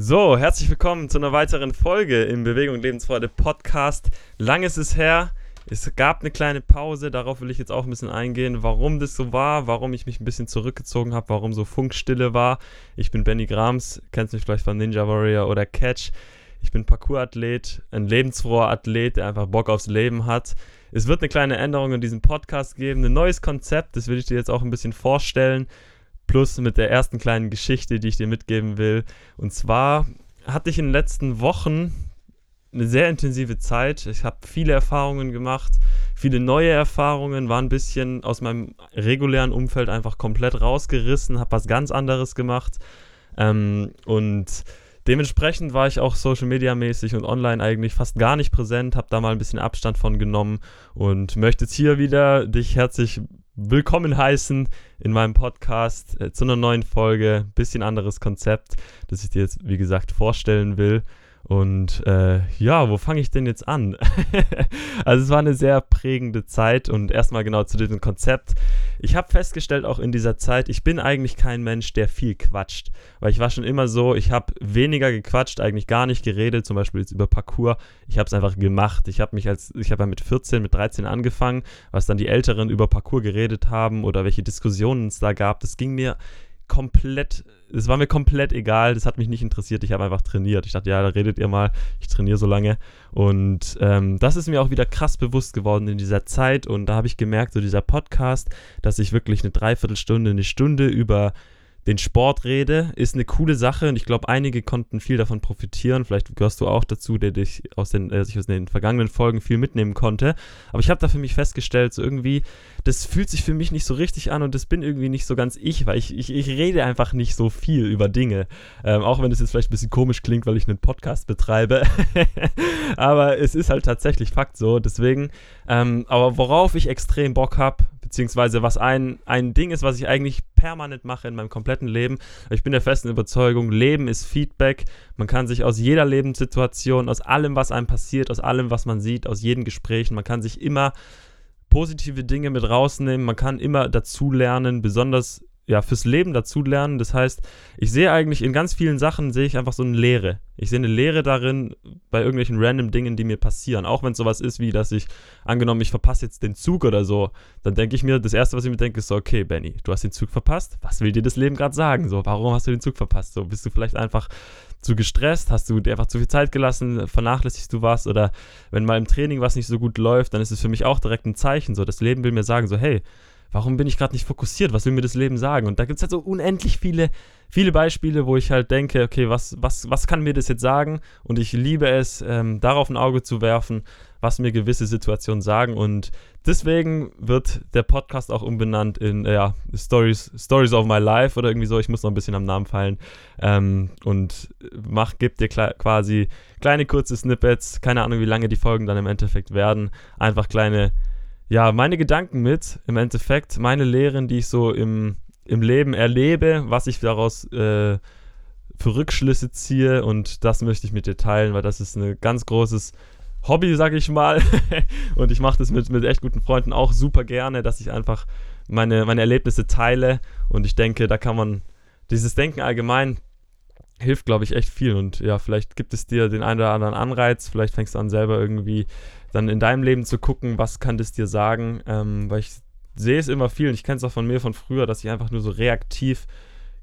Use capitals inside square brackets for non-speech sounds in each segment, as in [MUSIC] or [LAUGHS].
So, herzlich willkommen zu einer weiteren Folge im Bewegung Lebensfreude Podcast. Lang ist es her. Es gab eine kleine Pause, darauf will ich jetzt auch ein bisschen eingehen, warum das so war, warum ich mich ein bisschen zurückgezogen habe, warum so Funkstille war. Ich bin Benny Grams, kennst mich vielleicht von Ninja Warrior oder Catch. Ich bin Parkour-Athlet, ein lebensfroher Athlet, der einfach Bock aufs Leben hat. Es wird eine kleine Änderung in diesem Podcast geben, ein neues Konzept, das will ich dir jetzt auch ein bisschen vorstellen. Plus mit der ersten kleinen Geschichte, die ich dir mitgeben will. Und zwar hatte ich in den letzten Wochen eine sehr intensive Zeit. Ich habe viele Erfahrungen gemacht, viele neue Erfahrungen, war ein bisschen aus meinem regulären Umfeld einfach komplett rausgerissen, habe was ganz anderes gemacht. Ähm, und dementsprechend war ich auch Social Media mäßig und online eigentlich fast gar nicht präsent, habe da mal ein bisschen Abstand von genommen und möchte jetzt hier wieder dich herzlich willkommen heißen in meinem Podcast äh, zu einer neuen Folge. Bisschen anderes Konzept, das ich dir jetzt, wie gesagt, vorstellen will. Und äh, ja, wo fange ich denn jetzt an? [LAUGHS] also es war eine sehr prägende Zeit und erstmal genau zu diesem Konzept. Ich habe festgestellt, auch in dieser Zeit, ich bin eigentlich kein Mensch, der viel quatscht. Weil ich war schon immer so, ich habe weniger gequatscht, eigentlich gar nicht geredet, zum Beispiel jetzt über Parcours. Ich habe es einfach gemacht. Ich habe mich als, ich habe ja mit 14, mit 13 angefangen, was dann die Älteren über Parcours geredet haben oder welche Diskussionen es da gab. Das ging mir komplett, es war mir komplett egal, das hat mich nicht interessiert, ich habe einfach trainiert. Ich dachte, ja, da redet ihr mal, ich trainiere so lange. Und ähm, das ist mir auch wieder krass bewusst geworden in dieser Zeit und da habe ich gemerkt, so dieser Podcast, dass ich wirklich eine Dreiviertelstunde, eine Stunde über den Sport rede, ist eine coole Sache und ich glaube, einige konnten viel davon profitieren. Vielleicht gehörst du auch dazu, der dich aus den, äh, sich aus den vergangenen Folgen viel mitnehmen konnte. Aber ich habe da für mich festgestellt, so irgendwie, das fühlt sich für mich nicht so richtig an und das bin irgendwie nicht so ganz ich, weil ich, ich, ich rede einfach nicht so viel über Dinge. Ähm, auch wenn es jetzt vielleicht ein bisschen komisch klingt, weil ich einen Podcast betreibe. [LAUGHS] aber es ist halt tatsächlich Fakt so. Deswegen, ähm, aber worauf ich extrem Bock habe, beziehungsweise was ein, ein Ding ist, was ich eigentlich permanent mache in meinem kompletten Leben. Ich bin der festen Überzeugung, Leben ist Feedback. Man kann sich aus jeder Lebenssituation, aus allem, was einem passiert, aus allem, was man sieht, aus jedem Gespräch, man kann sich immer positive Dinge mit rausnehmen, man kann immer dazulernen, besonders ja, fürs Leben dazulernen. Das heißt, ich sehe eigentlich in ganz vielen Sachen, sehe ich einfach so eine Lehre. Ich sehe eine Lehre darin, bei irgendwelchen random Dingen, die mir passieren. Auch wenn es sowas ist, wie, dass ich, angenommen, ich verpasse jetzt den Zug oder so, dann denke ich mir, das Erste, was ich mir denke, ist so, okay, Benny, du hast den Zug verpasst. Was will dir das Leben gerade sagen? So, warum hast du den Zug verpasst? So, bist du vielleicht einfach zu gestresst? Hast du dir einfach zu viel Zeit gelassen? Vernachlässigst du was? Oder wenn mal im Training was nicht so gut läuft, dann ist es für mich auch direkt ein Zeichen. So, das Leben will mir sagen, so, hey, warum bin ich gerade nicht fokussiert? Was will mir das Leben sagen? Und da gibt es halt so unendlich viele, viele Beispiele, wo ich halt denke, okay, was, was, was kann mir das jetzt sagen? Und ich liebe es, ähm, darauf ein Auge zu werfen, was mir gewisse Situationen sagen. Und deswegen wird der Podcast auch umbenannt in ja, Stories, Stories of My Life oder irgendwie so. Ich muss noch ein bisschen am Namen fallen. Ähm, und mach, gib dir quasi kleine kurze Snippets, keine Ahnung, wie lange die Folgen dann im Endeffekt werden. Einfach kleine ja, meine Gedanken mit, im Endeffekt, meine Lehren, die ich so im, im Leben erlebe, was ich daraus äh, für Rückschlüsse ziehe und das möchte ich mit dir teilen, weil das ist ein ganz großes Hobby, sag ich mal. [LAUGHS] und ich mache das mit, mit echt guten Freunden auch super gerne, dass ich einfach meine, meine Erlebnisse teile. Und ich denke, da kann man dieses Denken allgemein hilft, glaube ich, echt viel. Und ja, vielleicht gibt es dir den einen oder anderen Anreiz, vielleicht fängst du an selber irgendwie dann in deinem Leben zu gucken, was kann das dir sagen, ähm, weil ich sehe es immer viel und ich kenne es auch von mir von früher, dass ich einfach nur so reaktiv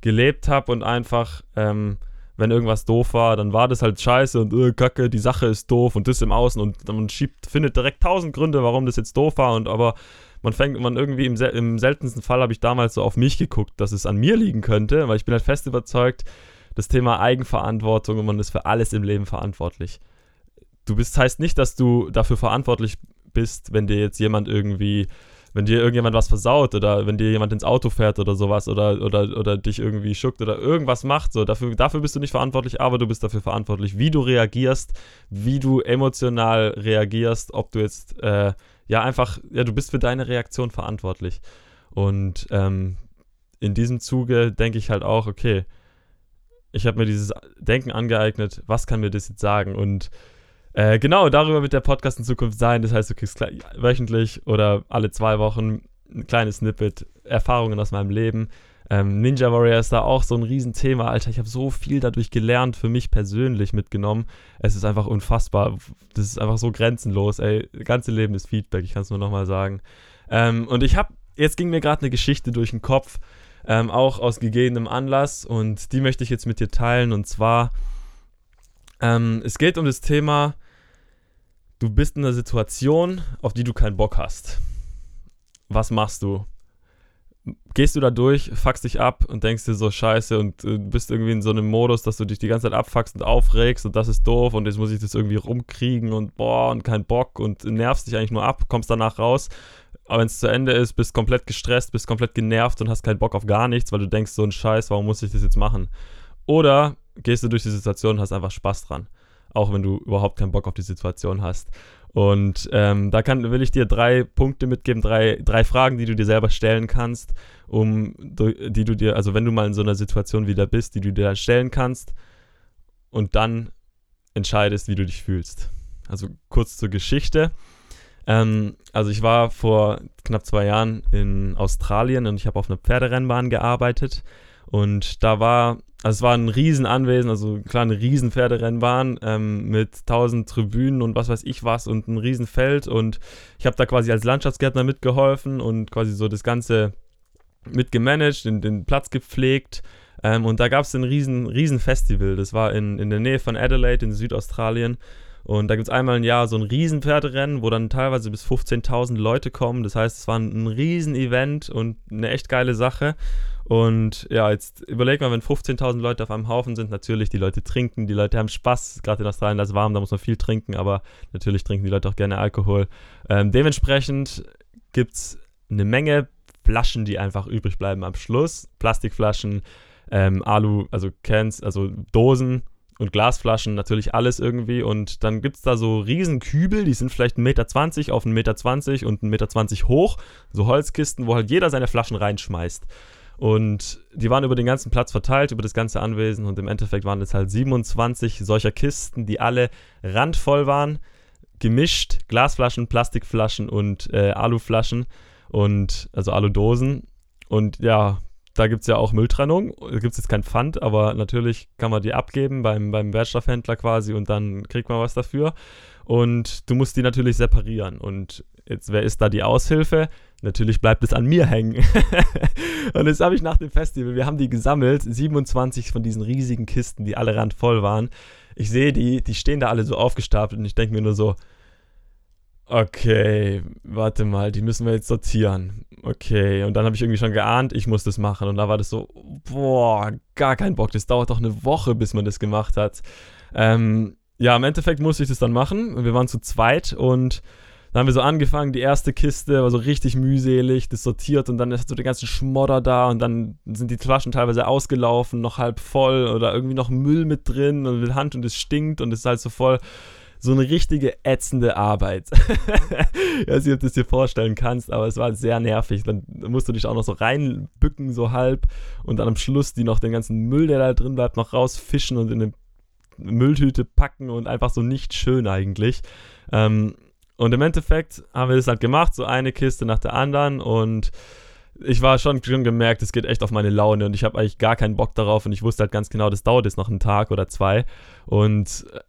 gelebt habe und einfach, ähm, wenn irgendwas doof war, dann war das halt scheiße und äh, kacke, die Sache ist doof und das im Außen und man schiebt, findet direkt tausend Gründe, warum das jetzt doof war und aber man fängt, man irgendwie im, im seltensten Fall habe ich damals so auf mich geguckt, dass es an mir liegen könnte, weil ich bin halt fest überzeugt, das Thema Eigenverantwortung und man ist für alles im Leben verantwortlich du bist, heißt nicht, dass du dafür verantwortlich bist, wenn dir jetzt jemand irgendwie, wenn dir irgendjemand was versaut oder wenn dir jemand ins Auto fährt oder sowas oder, oder, oder dich irgendwie schuckt oder irgendwas macht. So, dafür, dafür bist du nicht verantwortlich, aber du bist dafür verantwortlich, wie du reagierst, wie du emotional reagierst, ob du jetzt, äh, ja, einfach, ja, du bist für deine Reaktion verantwortlich. Und ähm, in diesem Zuge denke ich halt auch, okay, ich habe mir dieses Denken angeeignet, was kann mir das jetzt sagen? Und äh, genau, darüber wird der Podcast in Zukunft sein. Das heißt, du kriegst wöchentlich oder alle zwei Wochen ein kleines Snippet, Erfahrungen aus meinem Leben. Ähm, Ninja Warrior ist da auch so ein Riesenthema, Alter. Ich habe so viel dadurch gelernt, für mich persönlich mitgenommen. Es ist einfach unfassbar. Das ist einfach so grenzenlos, ey. Das ganze Leben ist Feedback, ich kann es nur nochmal sagen. Ähm, und ich habe, jetzt ging mir gerade eine Geschichte durch den Kopf, ähm, auch aus gegebenem Anlass. Und die möchte ich jetzt mit dir teilen. Und zwar, ähm, es geht um das Thema, du bist in einer Situation, auf die du keinen Bock hast. Was machst du? gehst du da durch, fuckst dich ab und denkst dir so scheiße und äh, bist irgendwie in so einem Modus, dass du dich die ganze Zeit abfuckst und aufregst und das ist doof und jetzt muss ich das irgendwie rumkriegen und boah und kein Bock und nervst dich eigentlich nur ab, kommst danach raus. Aber wenn es zu Ende ist, bist komplett gestresst, bist komplett genervt und hast keinen Bock auf gar nichts, weil du denkst so ein Scheiß, warum muss ich das jetzt machen? Oder gehst du durch die Situation und hast einfach Spaß dran. Auch wenn du überhaupt keinen Bock auf die Situation hast. Und ähm, da kann, will ich dir drei Punkte mitgeben, drei, drei Fragen, die du dir selber stellen kannst, um die du dir, also wenn du mal in so einer Situation wieder bist, die du dir stellen kannst und dann entscheidest, wie du dich fühlst. Also kurz zur Geschichte. Ähm, also ich war vor knapp zwei Jahren in Australien und ich habe auf einer Pferderennbahn gearbeitet und da war also es war ein Riesenanwesen, also klar eine riesen Pferderennbahn ähm, mit 1000 Tribünen und was weiß ich was und ein Riesenfeld. Und ich habe da quasi als Landschaftsgärtner mitgeholfen und quasi so das Ganze mitgemanagt, den, den Platz gepflegt. Ähm, und da gab es ein riesen, riesen Festival, das war in, in der Nähe von Adelaide in Südaustralien. Und da gibt es einmal im Jahr so ein riesen Pferderennen, wo dann teilweise bis 15.000 Leute kommen, das heißt es war ein, ein riesen Event und eine echt geile Sache und ja, jetzt überleg mal, wenn 15.000 Leute auf einem Haufen sind, natürlich, die Leute trinken, die Leute haben Spaß, gerade in Australien, da ist warm, da muss man viel trinken, aber natürlich trinken die Leute auch gerne Alkohol. Ähm, dementsprechend gibt es eine Menge Flaschen, die einfach übrig bleiben am Schluss. Plastikflaschen, ähm, Alu, also Cans, also Dosen und Glasflaschen, natürlich alles irgendwie. Und dann gibt es da so Riesenkübel, die sind vielleicht 1,20 Meter auf 1,20 Meter und 1,20 Meter hoch. So Holzkisten, wo halt jeder seine Flaschen reinschmeißt. Und die waren über den ganzen Platz verteilt, über das ganze Anwesen. Und im Endeffekt waren es halt 27 solcher Kisten, die alle randvoll waren. Gemischt, Glasflaschen, Plastikflaschen und äh, Aluflaschen. Und also Aludosen. Und ja, da gibt es ja auch Mülltrennung. Da gibt es jetzt kein Pfand, aber natürlich kann man die abgeben beim, beim Wertstoffhändler quasi und dann kriegt man was dafür. Und du musst die natürlich separieren. Und jetzt, wer ist da die Aushilfe? Natürlich bleibt es an mir hängen. [LAUGHS] und das habe ich nach dem Festival, wir haben die gesammelt, 27 von diesen riesigen Kisten, die alle randvoll waren. Ich sehe die, die stehen da alle so aufgestapelt und ich denke mir nur so, okay, warte mal, die müssen wir jetzt sortieren. Okay, und dann habe ich irgendwie schon geahnt, ich muss das machen. Und da war das so, boah, gar kein Bock, das dauert doch eine Woche, bis man das gemacht hat. Ähm, ja, im Endeffekt musste ich das dann machen. Wir waren zu zweit und dann haben wir so angefangen, die erste Kiste war so richtig mühselig, das sortiert und dann hast du den ganzen Schmodder da und dann sind die Flaschen teilweise ausgelaufen, noch halb voll oder irgendwie noch Müll mit drin und mit Hand und es stinkt und es ist halt so voll so eine richtige ätzende Arbeit. [LAUGHS] ich weiß nicht, ob du es dir vorstellen kannst, aber es war sehr nervig. Dann musst du dich auch noch so reinbücken, so halb, und dann am Schluss die noch den ganzen Müll, der da drin bleibt, noch rausfischen und in eine Mülltüte packen und einfach so nicht schön eigentlich. Ähm, und im Endeffekt haben wir das halt gemacht, so eine Kiste nach der anderen. Und ich war schon, schon gemerkt, es geht echt auf meine Laune. Und ich habe eigentlich gar keinen Bock darauf. Und ich wusste halt ganz genau, das dauert jetzt noch einen Tag oder zwei. Und äh,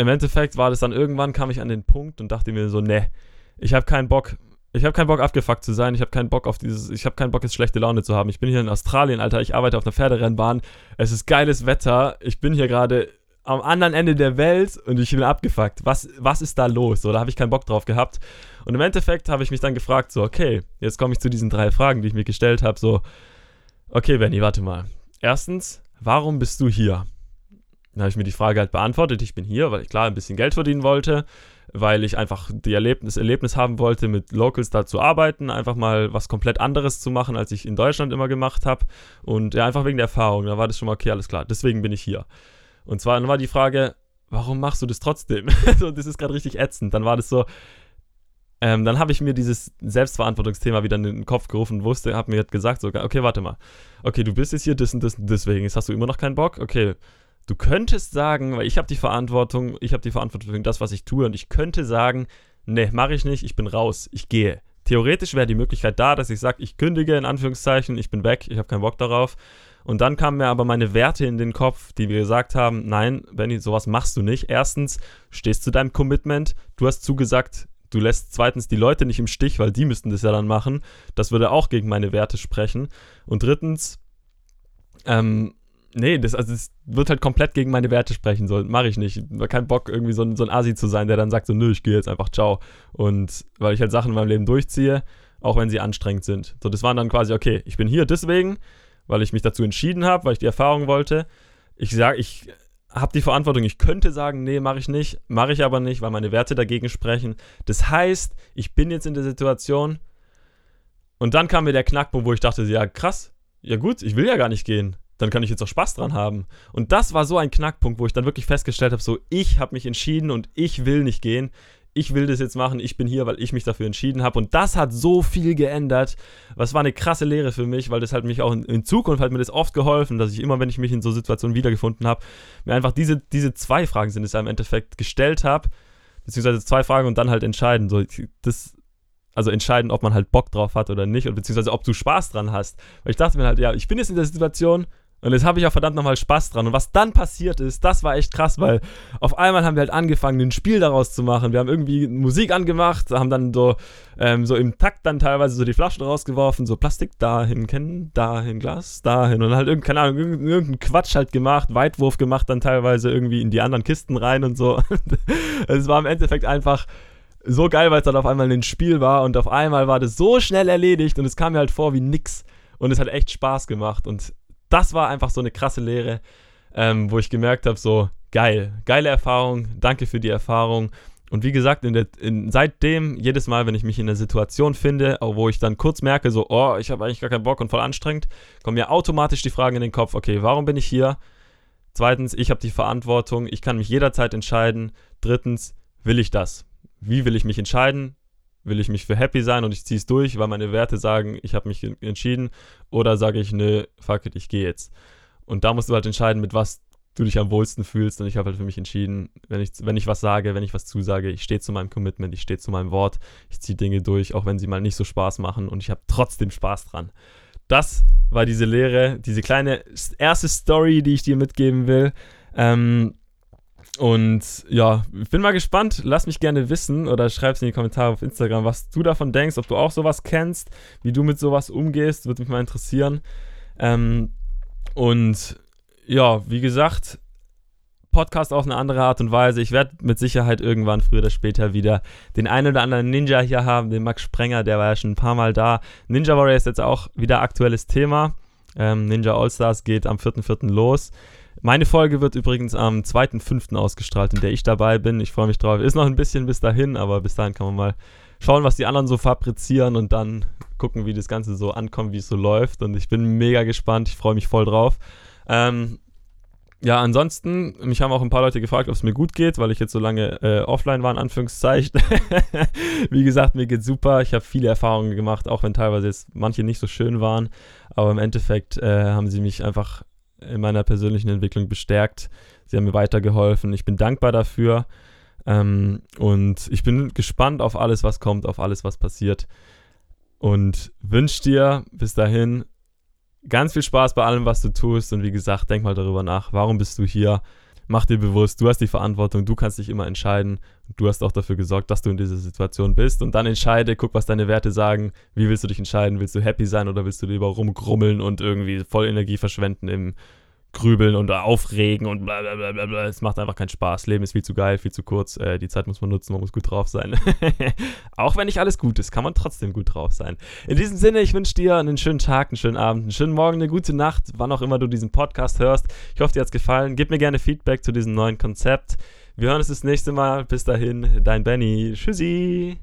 im Endeffekt war das dann irgendwann, kam ich an den Punkt und dachte mir so, ne, ich habe keinen Bock, ich habe keinen Bock abgefuckt zu sein, ich habe keinen Bock auf dieses, ich habe keinen Bock jetzt schlechte Laune zu haben. Ich bin hier in Australien, Alter, ich arbeite auf einer Pferderennbahn, es ist geiles Wetter, ich bin hier gerade am anderen Ende der Welt und ich bin abgefuckt. Was, was ist da los? So, da habe ich keinen Bock drauf gehabt. Und im Endeffekt habe ich mich dann gefragt, so, okay, jetzt komme ich zu diesen drei Fragen, die ich mir gestellt habe. So, okay, Benny, warte mal. Erstens, warum bist du hier? Dann habe ich mir die Frage halt beantwortet. Ich bin hier, weil ich klar ein bisschen Geld verdienen wollte, weil ich einfach die Erlebnis, Erlebnis haben wollte, mit Locals da zu arbeiten, einfach mal was komplett anderes zu machen, als ich in Deutschland immer gemacht habe. Und ja, einfach wegen der Erfahrung. Da war das schon mal okay, alles klar. Deswegen bin ich hier. Und zwar dann war die Frage, warum machst du das trotzdem? [LAUGHS] so, das ist gerade richtig ätzend. Dann war das so, ähm, dann habe ich mir dieses Selbstverantwortungsthema wieder in den Kopf gerufen wusste, habe mir gesagt, so, okay, warte mal. Okay, du bist jetzt hier das und das und deswegen. Jetzt hast du immer noch keinen Bock? Okay. Du könntest sagen, weil ich habe die Verantwortung, ich habe die Verantwortung für das, was ich tue und ich könnte sagen, nee, mache ich nicht, ich bin raus, ich gehe. theoretisch wäre die Möglichkeit da, dass ich sage, ich kündige in Anführungszeichen, ich bin weg, ich habe keinen Bock darauf. Und dann kamen mir aber meine Werte in den Kopf, die mir gesagt haben, nein, Benny, sowas machst du nicht. Erstens, stehst zu deinem Commitment, du hast zugesagt, du lässt zweitens die Leute nicht im Stich, weil die müssten das ja dann machen. Das würde auch gegen meine Werte sprechen. Und drittens, ähm, nee, das, also das wird halt komplett gegen meine Werte sprechen. So, mache ich nicht. Keinen Bock, irgendwie so ein, so ein Asi zu sein, der dann sagt so, nö, ich gehe jetzt einfach, ciao. Und weil ich halt Sachen in meinem Leben durchziehe, auch wenn sie anstrengend sind. So, das waren dann quasi, okay, ich bin hier deswegen, weil ich mich dazu entschieden habe, weil ich die Erfahrung wollte. Ich sage, ich habe die Verantwortung. Ich könnte sagen, nee, mache ich nicht, mache ich aber nicht, weil meine Werte dagegen sprechen. Das heißt, ich bin jetzt in der Situation und dann kam mir der Knackpunkt, wo ich dachte, ja, krass, ja gut, ich will ja gar nicht gehen. Dann kann ich jetzt auch Spaß dran haben. Und das war so ein Knackpunkt, wo ich dann wirklich festgestellt habe, so, ich habe mich entschieden und ich will nicht gehen ich will das jetzt machen, ich bin hier, weil ich mich dafür entschieden habe. Und das hat so viel geändert. Was war eine krasse Lehre für mich, weil das hat mich auch in, in, Zukunft hat mir das oft geholfen, dass ich immer, wenn ich mich in so Situationen wiedergefunden habe, mir einfach diese, diese zwei Fragen sind es ja im Endeffekt gestellt habe, beziehungsweise zwei Fragen und dann halt entscheiden. So, das, also entscheiden, ob man halt Bock drauf hat oder nicht, und beziehungsweise ob du Spaß dran hast. Weil ich dachte mir halt, ja, ich bin jetzt in der Situation, und jetzt habe ich auch verdammt nochmal Spaß dran. Und was dann passiert ist, das war echt krass, weil auf einmal haben wir halt angefangen, ein Spiel daraus zu machen. Wir haben irgendwie Musik angemacht, haben dann so, ähm, so im Takt dann teilweise so die Flaschen rausgeworfen, so Plastik dahin, kennen, dahin, Glas dahin. Und halt irgendein, keine Ahnung, irgendeinen Quatsch halt gemacht, Weitwurf gemacht, dann teilweise irgendwie in die anderen Kisten rein und so. [LAUGHS] es war im Endeffekt einfach so geil, weil es dann auf einmal ein Spiel war und auf einmal war das so schnell erledigt und es kam mir halt vor wie nix. Und es hat echt Spaß gemacht und das war einfach so eine krasse Lehre, ähm, wo ich gemerkt habe, so geil, geile Erfahrung, danke für die Erfahrung. Und wie gesagt, in der, in, seitdem, jedes Mal, wenn ich mich in einer Situation finde, wo ich dann kurz merke, so, oh, ich habe eigentlich gar keinen Bock und voll anstrengend, kommen mir automatisch die Fragen in den Kopf, okay, warum bin ich hier? Zweitens, ich habe die Verantwortung, ich kann mich jederzeit entscheiden. Drittens, will ich das? Wie will ich mich entscheiden? Will ich mich für happy sein und ich ziehe es durch, weil meine Werte sagen, ich habe mich entschieden, oder sage ich, nö, fuck it, ich gehe jetzt. Und da musst du halt entscheiden, mit was du dich am wohlsten fühlst. Und ich habe halt für mich entschieden, wenn ich, wenn ich was sage, wenn ich was zusage, ich stehe zu meinem Commitment, ich stehe zu meinem Wort, ich ziehe Dinge durch, auch wenn sie mal nicht so Spaß machen und ich habe trotzdem Spaß dran. Das war diese Lehre, diese kleine erste Story, die ich dir mitgeben will. Ähm, und ja, ich bin mal gespannt. Lass mich gerne wissen oder schreib es in die Kommentare auf Instagram, was du davon denkst, ob du auch sowas kennst, wie du mit sowas umgehst, würde mich mal interessieren. Ähm, und ja, wie gesagt, Podcast auf eine andere Art und Weise. Ich werde mit Sicherheit irgendwann früher oder später wieder den einen oder anderen Ninja hier haben, den Max Sprenger, der war ja schon ein paar Mal da. Ninja Warrior ist jetzt auch wieder aktuelles Thema. Ähm, Ninja All-Stars geht am 4.4. los. Meine Folge wird übrigens am 2.5. ausgestrahlt, in der ich dabei bin. Ich freue mich drauf. Ist noch ein bisschen bis dahin, aber bis dahin kann man mal schauen, was die anderen so fabrizieren und dann gucken, wie das Ganze so ankommt, wie es so läuft. Und ich bin mega gespannt. Ich freue mich voll drauf. Ähm, ja, ansonsten, mich haben auch ein paar Leute gefragt, ob es mir gut geht, weil ich jetzt so lange äh, offline war, in Anführungszeichen. [LAUGHS] Wie gesagt, mir geht super. Ich habe viele Erfahrungen gemacht, auch wenn teilweise jetzt manche nicht so schön waren. Aber im Endeffekt äh, haben sie mich einfach in meiner persönlichen Entwicklung bestärkt. Sie haben mir weitergeholfen. Ich bin dankbar dafür. Ähm, und ich bin gespannt auf alles, was kommt, auf alles, was passiert. Und wünsche dir bis dahin ganz viel Spaß bei allem, was du tust. Und wie gesagt, denk mal darüber nach. Warum bist du hier? Mach dir bewusst, du hast die Verantwortung, du kannst dich immer entscheiden. Du hast auch dafür gesorgt, dass du in dieser Situation bist. Und dann entscheide, guck, was deine Werte sagen. Wie willst du dich entscheiden? Willst du happy sein oder willst du lieber rumgrummeln und irgendwie voll Energie verschwenden im Grübeln und aufregen und bla bla bla bla. Es macht einfach keinen Spaß. Leben ist viel zu geil, viel zu kurz. Äh, die Zeit muss man nutzen, man muss gut drauf sein. [LAUGHS] auch wenn nicht alles gut ist, kann man trotzdem gut drauf sein. In diesem Sinne, ich wünsche dir einen schönen Tag, einen schönen Abend, einen schönen Morgen, eine gute Nacht, wann auch immer du diesen Podcast hörst. Ich hoffe, dir hat es gefallen. Gib mir gerne Feedback zu diesem neuen Konzept. Wir hören uns das nächste Mal. Bis dahin, dein Benny. Tschüssi.